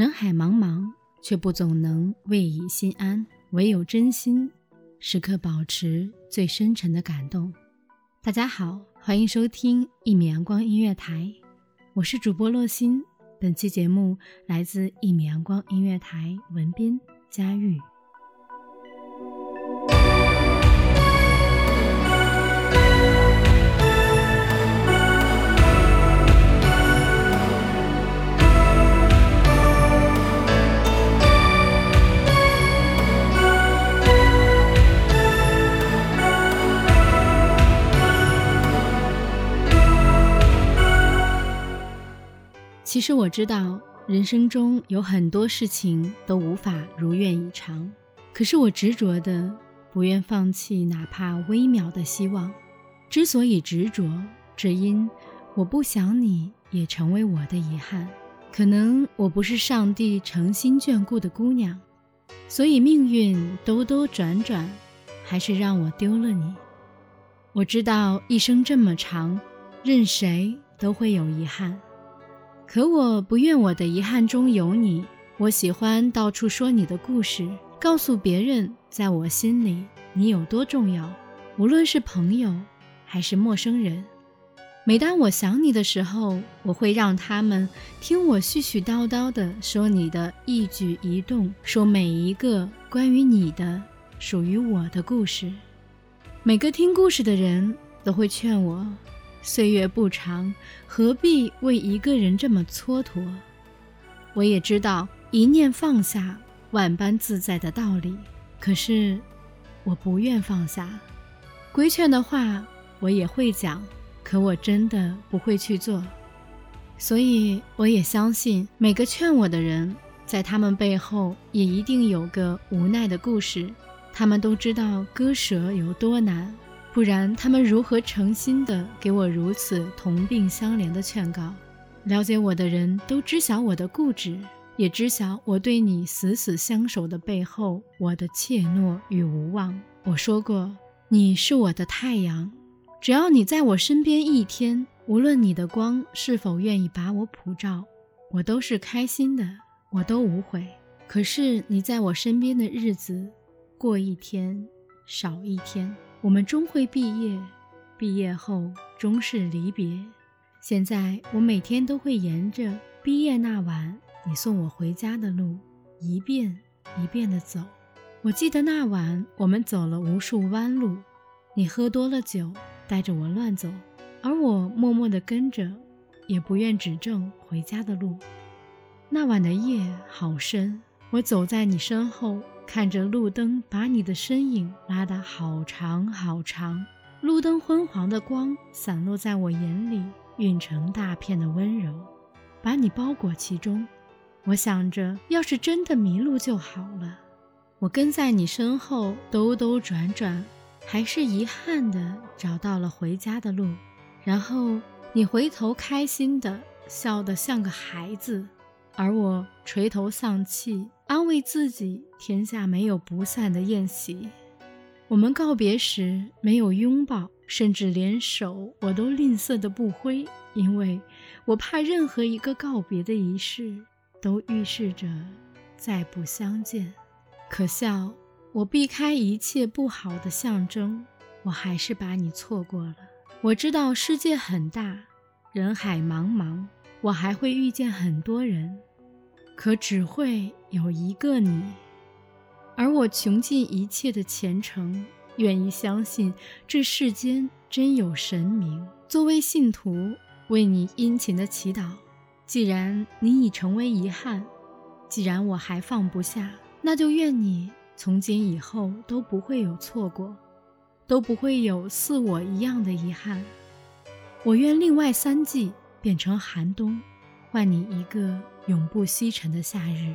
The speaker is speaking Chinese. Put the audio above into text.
人海茫茫，却不总能未以心安。唯有真心，时刻保持最深沉的感动。大家好，欢迎收听一米阳光音乐台，我是主播洛心。本期节目来自一米阳光音乐台，文斌、佳玉。其实我知道，人生中有很多事情都无法如愿以偿，可是我执着的不愿放弃哪怕微渺的希望。之所以执着，只因我不想你也成为我的遗憾。可能我不是上帝诚心眷顾的姑娘，所以命运兜兜转转，还是让我丢了你。我知道一生这么长，任谁都会有遗憾。可我不愿我的遗憾中有你。我喜欢到处说你的故事，告诉别人，在我心里你有多重要。无论是朋友还是陌生人，每当我想你的时候，我会让他们听我絮絮叨叨的说你的一举一动，说每一个关于你的、属于我的故事。每个听故事的人都会劝我。岁月不长，何必为一个人这么蹉跎？我也知道一念放下，万般自在的道理。可是，我不愿放下。规劝的话我也会讲，可我真的不会去做。所以，我也相信每个劝我的人，在他们背后也一定有个无奈的故事。他们都知道割舍有多难。不然，他们如何诚心的给我如此同病相怜的劝告？了解我的人都知晓我的固执，也知晓我对你死死相守的背后，我的怯懦与无望。我说过，你是我的太阳，只要你在我身边一天，无论你的光是否愿意把我普照，我都是开心的，我都无悔。可是你在我身边的日子，过一天少一天。我们终会毕业，毕业后终是离别。现在我每天都会沿着毕业那晚你送我回家的路，一遍一遍地走。我记得那晚我们走了无数弯路，你喝多了酒，带着我乱走，而我默默地跟着，也不愿指正回家的路。那晚的夜好深，我走在你身后。看着路灯把你的身影拉得好长好长，路灯昏黄的光散落在我眼里，晕成大片的温柔，把你包裹其中。我想着，要是真的迷路就好了。我跟在你身后兜兜转转，还是遗憾的找到了回家的路。然后你回头开心的笑得像个孩子，而我垂头丧气。安慰自己，天下没有不散的宴席。我们告别时没有拥抱，甚至连手我都吝啬的不挥，因为我怕任何一个告别的仪式都预示着再不相见。可笑，我避开一切不好的象征，我还是把你错过了。我知道世界很大，人海茫茫，我还会遇见很多人。可只会有一个你，而我穷尽一切的虔诚，愿意相信这世间真有神明。作为信徒，为你殷勤的祈祷。既然你已成为遗憾，既然我还放不下，那就愿你从今以后都不会有错过，都不会有似我一样的遗憾。我愿另外三季变成寒冬，换你一个永不西沉的夏日。